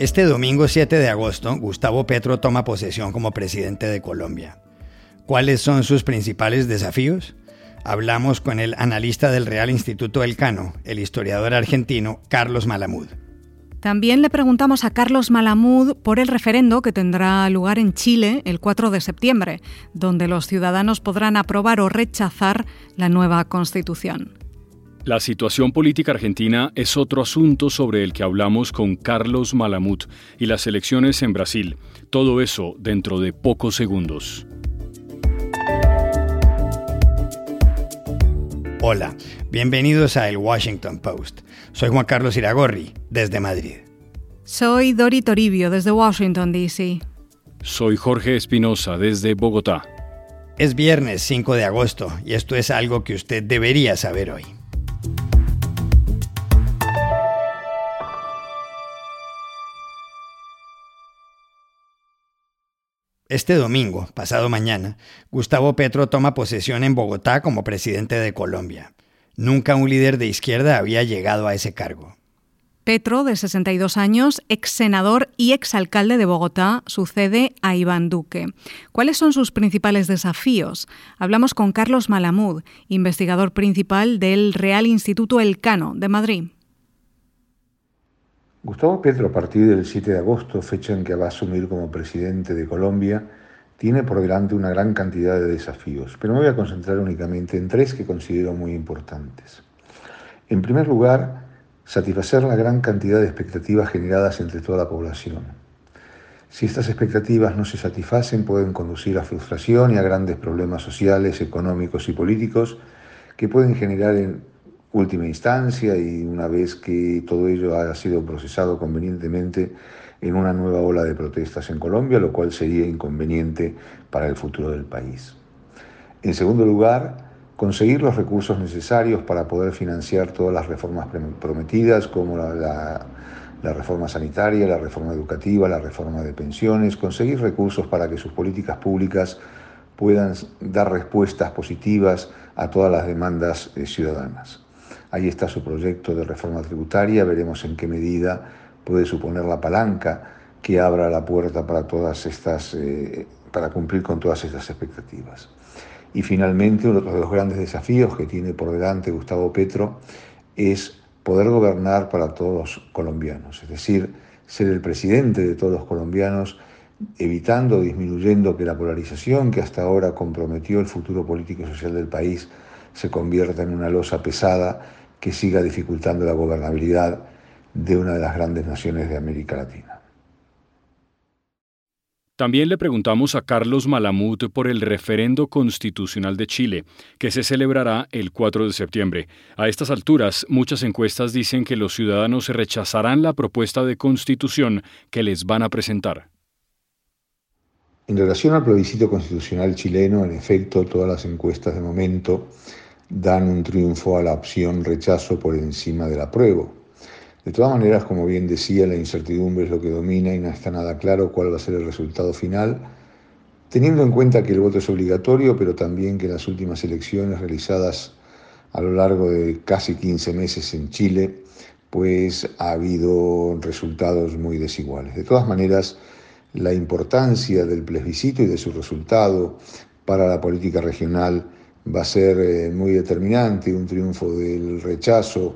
Este domingo 7 de agosto, Gustavo Petro toma posesión como presidente de Colombia. ¿Cuáles son sus principales desafíos? Hablamos con el analista del Real Instituto Elcano, el historiador argentino Carlos Malamud. También le preguntamos a Carlos Malamud por el referendo que tendrá lugar en Chile el 4 de septiembre, donde los ciudadanos podrán aprobar o rechazar la nueva constitución. La situación política argentina es otro asunto sobre el que hablamos con Carlos Malamut y las elecciones en Brasil. Todo eso dentro de pocos segundos. Hola, bienvenidos a El Washington Post. Soy Juan Carlos Iragorri, desde Madrid. Soy Dori Toribio, desde Washington, D.C. Soy Jorge Espinosa, desde Bogotá. Es viernes 5 de agosto y esto es algo que usted debería saber hoy. Este domingo, pasado mañana, Gustavo Petro toma posesión en Bogotá como presidente de Colombia. Nunca un líder de izquierda había llegado a ese cargo. Petro, de 62 años, ex senador y ex alcalde de Bogotá, sucede a Iván Duque. ¿Cuáles son sus principales desafíos? Hablamos con Carlos Malamud, investigador principal del Real Instituto Elcano de Madrid. Gustavo Petro, a partir del 7 de agosto, fecha en que va a asumir como presidente de Colombia, tiene por delante una gran cantidad de desafíos, pero me voy a concentrar únicamente en tres que considero muy importantes. En primer lugar, satisfacer la gran cantidad de expectativas generadas entre toda la población. Si estas expectativas no se satisfacen, pueden conducir a frustración y a grandes problemas sociales, económicos y políticos que pueden generar en última instancia y una vez que todo ello ha sido procesado convenientemente en una nueva ola de protestas en Colombia, lo cual sería inconveniente para el futuro del país. En segundo lugar, conseguir los recursos necesarios para poder financiar todas las reformas prometidas, como la, la, reforma sanitaria, la reforma educativa, la reforma de pensiones, conseguir recursos para que sus políticas públicas puedan dar respuestas positivas a todas las demandas eh, ciudadanas. Ahí está su proyecto de reforma tributaria, veremos en qué medida puede suponer la palanca que abra la puerta para, todas estas, eh, para cumplir con todas estas expectativas. Y finalmente, uno de los grandes desafíos que tiene por delante Gustavo Petro es poder gobernar para todos los colombianos, es decir, ser el presidente de todos los colombianos, evitando, disminuyendo que la polarización que hasta ahora comprometió el futuro político y social del país se convierta en una losa pesada que siga dificultando la gobernabilidad de una de las grandes naciones de América Latina. También le preguntamos a Carlos Malamud por el referendo constitucional de Chile, que se celebrará el 4 de septiembre. A estas alturas, muchas encuestas dicen que los ciudadanos rechazarán la propuesta de constitución que les van a presentar. En relación al plebiscito constitucional chileno, en efecto, todas las encuestas de momento dan un triunfo a la opción rechazo por encima del apruebo. De todas maneras, como bien decía, la incertidumbre es lo que domina y no está nada claro cuál va a ser el resultado final, teniendo en cuenta que el voto es obligatorio, pero también que las últimas elecciones realizadas a lo largo de casi 15 meses en Chile, pues ha habido resultados muy desiguales. De todas maneras, la importancia del plebiscito y de su resultado para la política regional va a ser eh, muy determinante, un triunfo del rechazo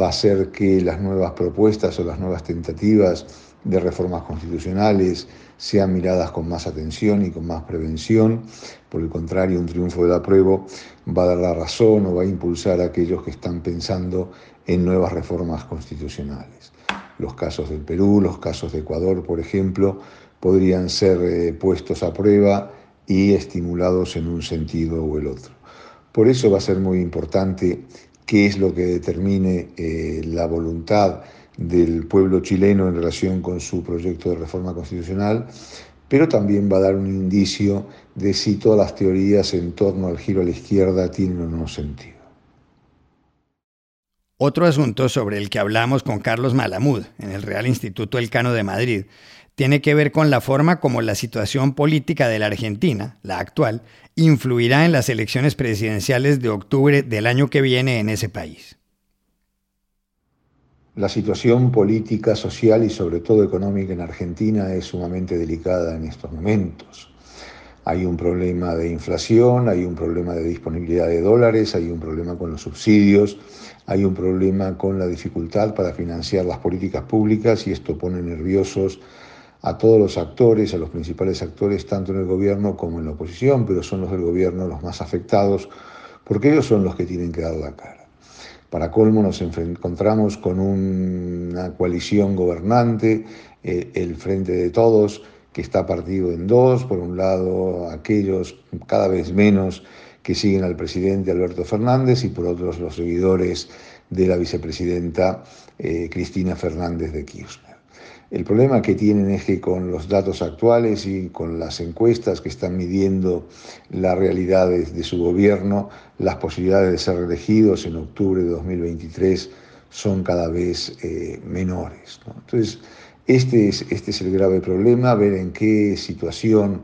va a ser que las nuevas propuestas o las nuevas tentativas de reformas constitucionales sean miradas con más atención y con más prevención. Por el contrario, un triunfo del apruebo va a dar la razón o va a impulsar a aquellos que están pensando en nuevas reformas constitucionales. Los casos del Perú, los casos de Ecuador, por ejemplo, podrían ser eh, puestos a prueba y estimulados en un sentido o el otro. Por eso va a ser muy importante qué es lo que determine eh, la voluntad del pueblo chileno en relación con su proyecto de reforma constitucional, pero también va a dar un indicio de si todas las teorías en torno al giro a la izquierda tienen o no sentido. Otro asunto sobre el que hablamos con Carlos Malamud en el Real Instituto Elcano de Madrid tiene que ver con la forma como la situación política de la Argentina, la actual, influirá en las elecciones presidenciales de octubre del año que viene en ese país. La situación política, social y sobre todo económica en Argentina es sumamente delicada en estos momentos. Hay un problema de inflación, hay un problema de disponibilidad de dólares, hay un problema con los subsidios, hay un problema con la dificultad para financiar las políticas públicas y esto pone nerviosos a todos los actores, a los principales actores, tanto en el gobierno como en la oposición, pero son los del gobierno los más afectados porque ellos son los que tienen que dar la cara. Para colmo nos encontramos con una coalición gobernante, eh, el Frente de Todos, que está partido en dos. Por un lado, aquellos cada vez menos que siguen al presidente Alberto Fernández y por otros los seguidores de la vicepresidenta eh, Cristina Fernández de Kirchner. El problema que tienen es que con los datos actuales y con las encuestas que están midiendo las realidades de su gobierno, las posibilidades de ser reelegidos en octubre de 2023 son cada vez eh, menores. Entonces, este es, este es el grave problema, ver en qué situación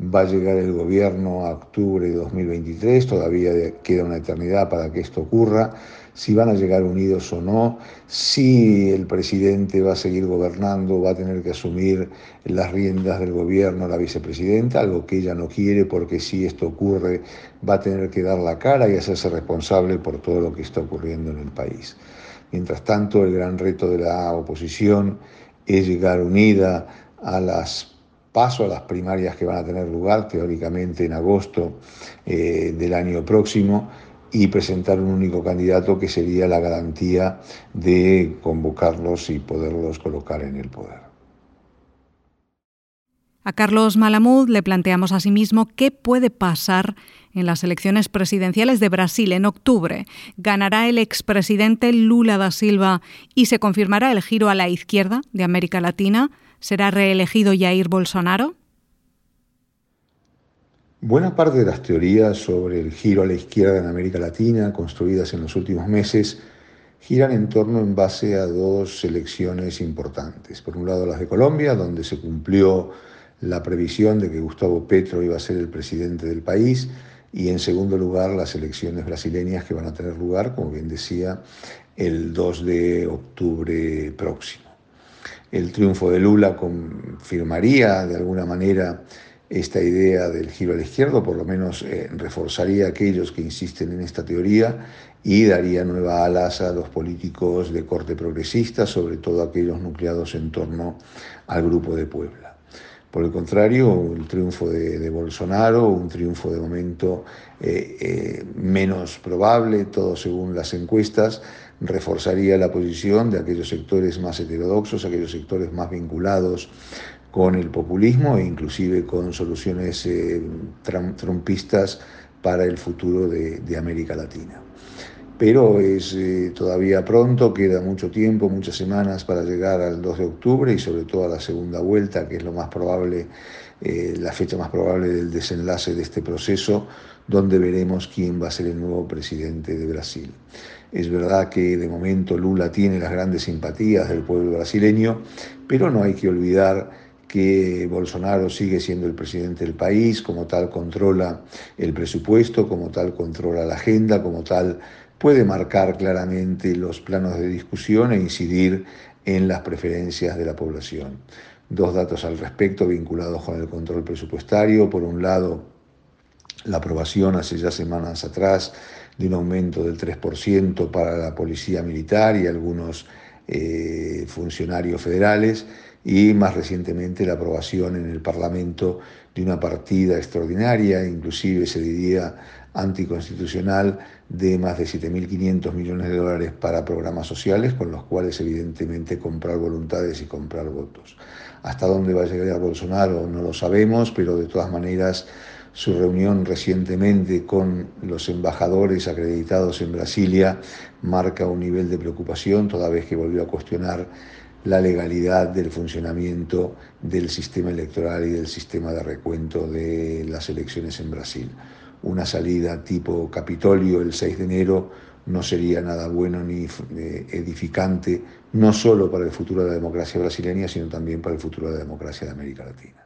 va a llegar el gobierno a octubre de 2023, todavía queda una eternidad para que esto ocurra si van a llegar unidos o no, si el presidente va a seguir gobernando, va a tener que asumir las riendas del gobierno la vicepresidenta, algo que ella no quiere porque si esto ocurre va a tener que dar la cara y hacerse responsable por todo lo que está ocurriendo en el país. Mientras tanto, el gran reto de la oposición es llegar unida a las paso a las primarias que van a tener lugar teóricamente en agosto eh, del año próximo y presentar un único candidato que sería la garantía de convocarlos y poderlos colocar en el poder. A Carlos Malamud le planteamos asimismo qué puede pasar en las elecciones presidenciales de Brasil en octubre. ¿Ganará el expresidente Lula da Silva y se confirmará el giro a la izquierda de América Latina? ¿Será reelegido Jair Bolsonaro? Buena parte de las teorías sobre el giro a la izquierda en América Latina, construidas en los últimos meses, giran en torno en base a dos elecciones importantes. Por un lado las de Colombia, donde se cumplió la previsión de que Gustavo Petro iba a ser el presidente del país, y en segundo lugar las elecciones brasileñas que van a tener lugar, como bien decía, el 2 de octubre próximo. El triunfo de Lula confirmaría de alguna manera esta idea del giro a la izquierda, por lo menos eh, reforzaría a aquellos que insisten en esta teoría y daría nueva alas a los políticos de corte progresista, sobre todo aquellos nucleados en torno al Grupo de Puebla. Por el contrario, el triunfo de, Bolsonaro, un triunfo de momento eh, eh, menos probable, todo según las encuestas, reforzaría la posición de aquellos sectores más heterodoxos, aquellos sectores más vinculados con el populismo e inclusive con soluciones eh, trumpistas para el futuro de, América Latina. Pero es eh, todavía pronto, queda mucho tiempo, muchas semanas para llegar al 2 de octubre y sobre todo a la segunda vuelta, que es lo más probable, eh, la fecha más probable del desenlace de este proceso, donde veremos quién va a ser el nuevo presidente de Brasil. Es verdad que de momento Lula tiene las grandes simpatías del pueblo brasileño, pero no hay que olvidar que Bolsonaro sigue siendo el presidente del país, como tal controla el presupuesto, como tal controla la agenda, como tal puede marcar claramente los planos de discusión e incidir en las preferencias de la población. Dos datos al respecto vinculados con el control presupuestario. Por un lado, la aprobación hace ya semanas atrás de un aumento del 3% para la policía militar y algunos eh, funcionarios federales y más recientemente la aprobación en el Parlamento de una partida extraordinaria, inclusive se diría anticonstitucional, de más de 7.500 millones de dólares para programas sociales, con los cuales evidentemente comprar voluntades y comprar votos. Hasta dónde va a llegar Bolsonaro no lo sabemos, pero de todas maneras su reunión recientemente con los embajadores acreditados en Brasilia marca un nivel de preocupación, toda vez que volvió a cuestionar la legalidad del funcionamiento del sistema electoral y del sistema de recuento de las elecciones en Brasil. Una salida tipo Capitolio el 6 de enero no sería nada bueno ni eh, edificante, no solo para el futuro de la democracia brasileña, sino también para el futuro de la democracia de América Latina.